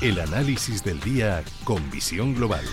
El análisis del día con visión global.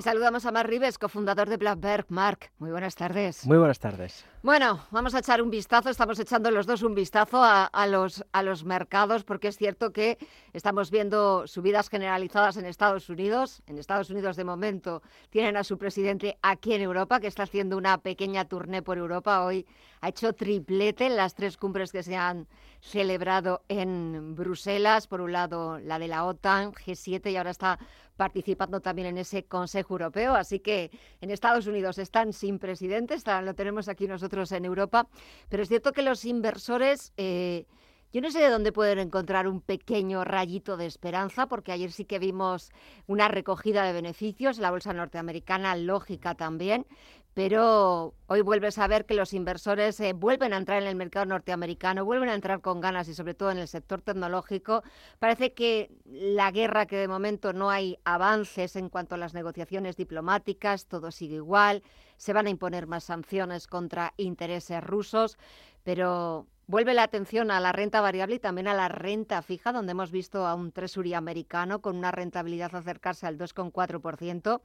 Y saludamos a Mark Rives, cofundador de Blackberg. Mark, muy buenas tardes. Muy buenas tardes. Bueno, vamos a echar un vistazo, estamos echando los dos un vistazo a, los, a los mercados, porque es cierto que estamos viendo subidas generalizadas en Estados Unidos. En Estados Unidos, de momento, tienen a su presidente aquí en Europa, que está haciendo una pequeña tournée por Europa. Hoy ha hecho triplete en las tres cumbres que se han celebrado en Bruselas. Por un lado, la de la OTAN, G7, y ahora está participando también en ese Consejo Europeo. Así que en Estados Unidos están sin presidente, lo tenemos aquí nosotros en Europa, pero es cierto que los inversores... Eh, yo no sé de dónde pueden encontrar un pequeño rayito de esperanza, porque ayer sí que vimos una recogida de beneficios, la bolsa norteamericana lógica también, pero hoy vuelves a ver que los inversores eh, vuelven a entrar en el mercado norteamericano, vuelven a entrar con ganas y sobre todo en el sector tecnológico. Parece que la guerra, que de momento no hay avances en cuanto a las negociaciones diplomáticas, todo sigue igual, se van a imponer más sanciones contra intereses rusos, pero vuelve la atención a la renta variable y también a la renta fija, donde hemos visto a un tresury americano con una rentabilidad acercarse al 2,4%,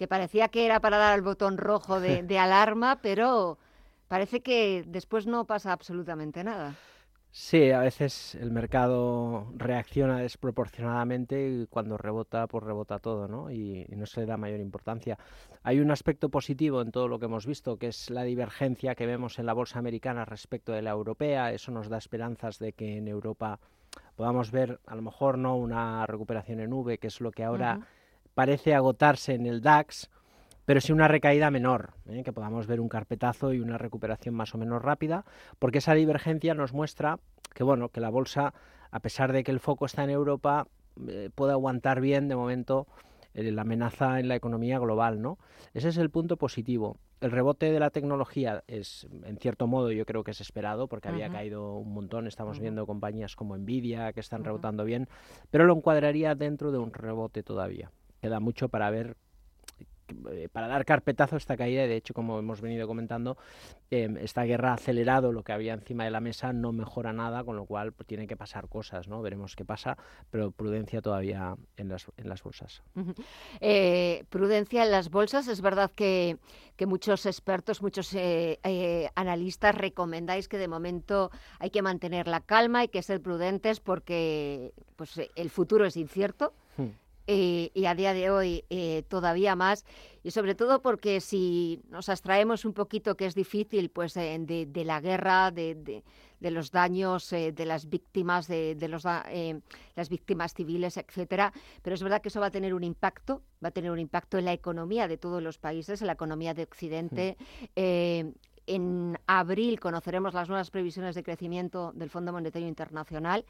que parecía que era para dar el botón rojo de, de alarma, pero parece que después no pasa absolutamente nada. Sí, a veces el mercado reacciona desproporcionadamente y cuando rebota, pues rebota todo, ¿no? Y, no se le da mayor importancia. Hay un aspecto positivo en todo lo que hemos visto, que es la divergencia que vemos en la bolsa americana respecto de la europea. Eso nos da esperanzas de que en Europa podamos ver, a lo mejor no una recuperación en V, que es lo que ahora parece agotarse en el DAX, pero sí una recaída menor, ¿eh? que podamos ver un carpetazo y una recuperación más o menos rápida, porque esa divergencia nos muestra que bueno, que la bolsa, a pesar de que el foco está en Europa, eh, puede aguantar bien de momento eh, la amenaza en la economía global, ¿no? Ese es el punto positivo. El rebote de la tecnología es, en cierto modo, yo creo que es esperado porque había caído un montón. Estamos viendo compañías como Nvidia que están rebotando bien, pero lo encuadraría dentro de un rebote todavía. Queda mucho para ver eh, para dar carpetazo a esta caída, y de hecho, como hemos venido comentando, em, esta guerra ha acelerado lo que había encima de la mesa, no mejora nada, con lo cual pues, tiene que pasar cosas, ¿no? Veremos qué pasa, pero prudencia todavía en las, en las bolsas. Eh, prudencia en las bolsas, es verdad que, que muchos expertos, muchos eh, analistas recomendáis que de momento hay que mantener la calma, hay que ser prudentes porque pues, el futuro es incierto. Hmm. Eh, y a día de hoy eh, todavía más, y sobre todo porque si nos abstraemos un poquito, que es difícil, pues eh, de, la guerra, de, los daños, de las víctimas, de, los, las víctimas civiles, etcétera, pero es verdad que eso va a tener un impacto, va a tener un impacto en la economía de todos los países, en la economía de Occidente. en abril conoceremos las nuevas previsiones de crecimiento del Fondo Monetario Internacional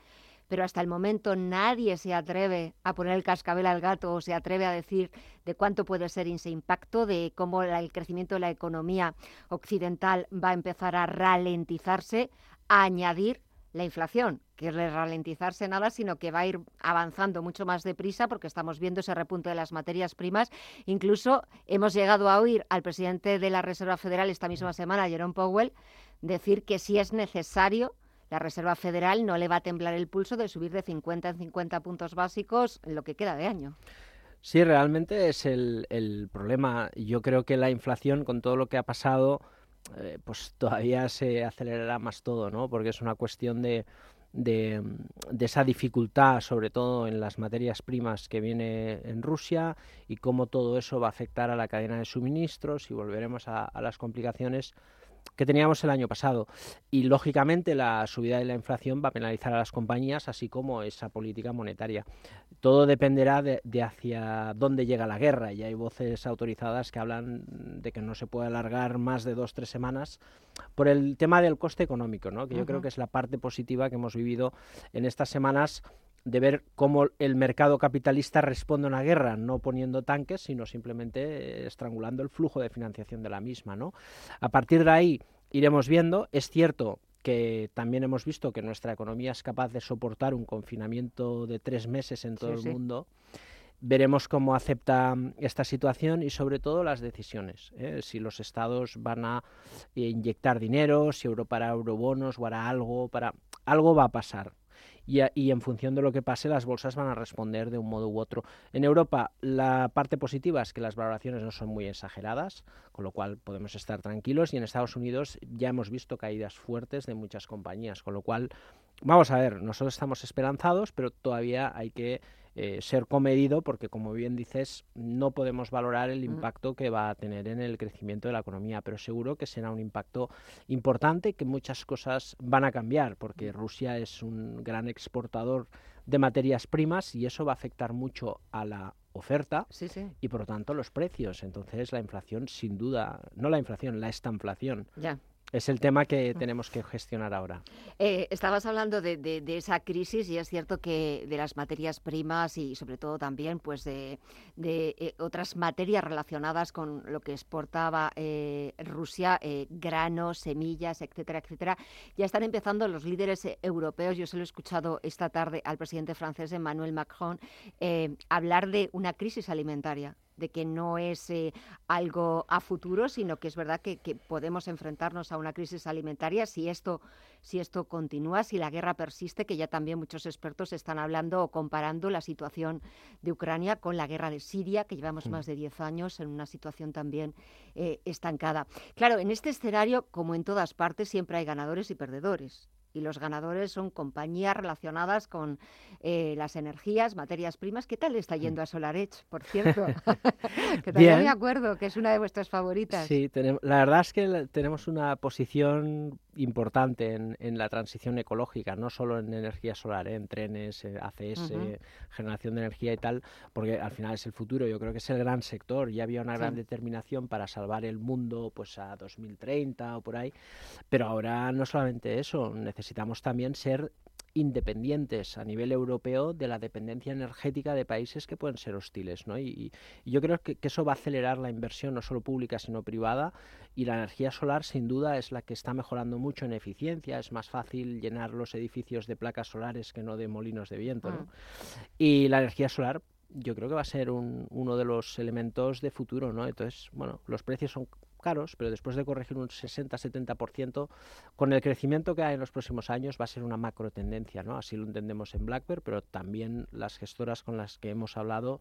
pero hasta el momento nadie se atreve a poner el cascabel al gato o se atreve a decir de cuánto puede ser ese impacto, de cómo el crecimiento de la economía occidental va a empezar a ralentizarse, a añadir la inflación, que es ralentizarse nada, sino que va a ir avanzando mucho más deprisa porque estamos viendo ese repunte de las materias primas. Incluso hemos llegado a oír al presidente de la Reserva Federal esta misma semana, Jerome Powell, decir que si es necesario la Reserva Federal no le va a temblar el pulso de subir de 50 en 50 puntos básicos en lo que queda de año. Sí, realmente es el, problema. Yo creo que la inflación, con todo lo que ha pasado, eh, pues todavía se acelerará más todo, ¿no? Porque es una cuestión de, de, esa dificultad, sobre todo en las materias primas que viene en Rusia y cómo todo eso va a afectar a la cadena de suministros y volveremos a las complicaciones que teníamos el año pasado. Y lógicamente la subida de la inflación va a penalizar a las compañías, así como esa política monetaria. Todo dependerá de, hacia dónde llega la guerra. Y hay voces autorizadas que hablan de que no se puede alargar más de dos, tres semanas por el tema del coste económico, ¿no? que yo creo que es la parte positiva que hemos vivido en estas semanas de ver cómo el mercado capitalista responde a una guerra, no poniendo tanques, sino simplemente estrangulando el flujo de financiación de la misma. ¿no? A partir de ahí iremos viendo. Es cierto que también hemos visto que nuestra economía es capaz de soportar un confinamiento de tres meses en todo el mundo. Veremos cómo acepta esta situación y sobre todo las decisiones. ¿eh? Si los estados van a inyectar dinero, si Europa hará eurobonos o hará algo para... Algo va a pasar y, en función de lo que pase las bolsas van a responder de un modo u otro. En Europa la parte positiva es que las valoraciones no son muy exageradas, con lo cual podemos estar tranquilos y en Estados Unidos ya hemos visto caídas fuertes de muchas compañías, con lo cual vamos a ver, nosotros estamos esperanzados, pero todavía hay que eh, ser comedido porque, como bien dices, no podemos valorar el mm. impacto que va a tener en el crecimiento de la economía, pero seguro que será un impacto importante, que muchas cosas van a cambiar, porque mm. Rusia es un gran exportador de materias primas y eso va a afectar mucho a la oferta y por lo tanto los precios. Entonces la inflación sin duda, no la inflación, la estanflación ya. Es el tema que tenemos que gestionar ahora. Eh, estabas hablando de, esa crisis y es cierto que de las materias primas y sobre todo también pues de, eh, otras materias relacionadas con lo que exportaba eh, Rusia, granos, semillas, etcétera, etcétera. Ya están empezando los líderes europeos, yo se lo he escuchado esta tarde al presidente francés Emmanuel Macron, hablar de una crisis alimentaria de que no es eh, algo a futuro, sino que es verdad que, podemos enfrentarnos a una crisis alimentaria si esto, si esto continúa, si la guerra persiste, que ya también muchos expertos están hablando o comparando la situación de Ucrania con la guerra de Siria, que llevamos mm. más de 10 años en una situación también eh, estancada. Claro, en este escenario, como en todas partes, siempre hay ganadores y perdedores y los ganadores son compañías relacionadas con eh, las energías, materias primas. ¿Qué tal está mm. yendo a SolarEdge, por cierto? que también me acuerdo que es una de vuestras favoritas. Sí, tenemos, la verdad es que tenemos una posición importante en, en, la transición ecológica, no solo en energía solar, ¿eh? en trenes, ACS, generación de energía y tal, porque al final es el futuro, yo creo que es el gran sector, ya había una gran determinación para salvar el mundo pues a 2030 o por ahí, pero ahora no solamente eso, necesitamos también ser independientes a nivel europeo de la dependencia energética de países que pueden ser hostiles. ¿no? Y, yo creo que, eso va a acelerar la inversión no solo pública sino privada y la energía solar sin duda es la que está mejorando mucho en eficiencia. Es más fácil llenar los edificios de placas solares que no de molinos de viento. ¿no? Mm. Y la energía solar yo creo que va a ser uno de los elementos de futuro. ¿no? Entonces, bueno, los precios son caros, pero después de corregir un 60-70%, con el crecimiento que hay en los próximos años va a ser una macro tendencia, ¿no? Así lo entendemos en Blackbird, pero también las gestoras con las que hemos hablado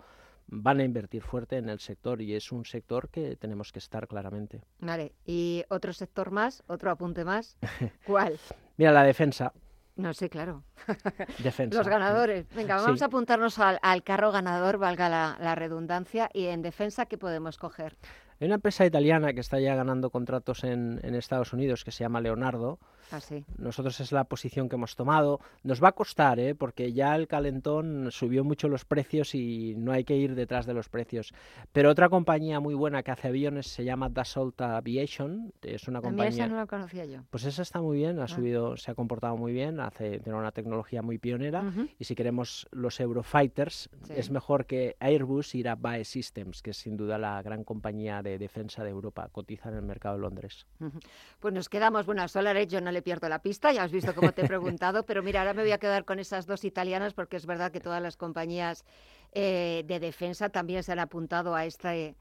van a invertir fuerte en el sector y es un sector que tenemos que estar claramente. Vale, y otro sector más, otro apunte más, ¿cuál? Mira, la defensa. No sé, claro. Defensa. Los ganadores. Venga, vamos a apuntarnos al, carro ganador, valga la, la redundancia, y en defensa, ¿qué podemos coger? Hay una empresa italiana que está ya ganando contratos en, en Estados Unidos que se llama Leonardo, Ah, Nosotros es la posición que hemos tomado. Nos va a costar, ¿eh? porque ya el calentón subió mucho los precios y no hay que ir detrás de los precios. Pero otra compañía muy buena que hace aviones se llama Dassault Aviation. Es una compañía. esa no la conocía yo. Pues esa está muy bien, ha ah. subido, se ha comportado muy bien, hace tiene una tecnología muy pionera. Y si queremos los Eurofighters, es mejor que Airbus ir a BAE Systems, que es sin duda la gran compañía de defensa de Europa, cotiza en el mercado de Londres. Pues nos quedamos, bueno, Solar yo no le pierdo la pista, ya has visto cómo te he preguntado, pero mira, ahora me voy a quedar con esas dos italianas porque es verdad que todas las compañías eh, de defensa también se han apuntado a este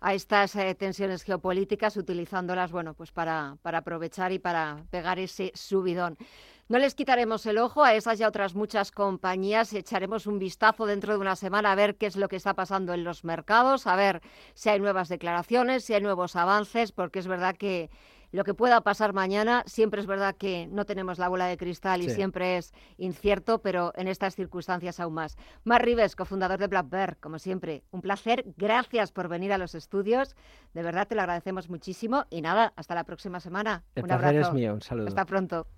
a estas eh, tensiones geopolíticas utilizándolas bueno pues para, para aprovechar y para pegar ese subidón. No les quitaremos el ojo a esas y a otras muchas compañías. Echaremos un vistazo dentro de una semana a ver qué es lo que está pasando en los mercados, a ver si hay nuevas declaraciones, si hay nuevos avances, porque es verdad que lo que pueda pasar mañana. Siempre es verdad que no tenemos la bola de cristal y siempre es incierto, pero en estas circunstancias aún más. Mar Rives, cofundador de Black Bear, como siempre, un placer. Gracias por venir a los estudios. De verdad te lo agradecemos muchísimo. Y nada, hasta la próxima semana. El un placer abrazo. es mío. Un saludo. Hasta pronto.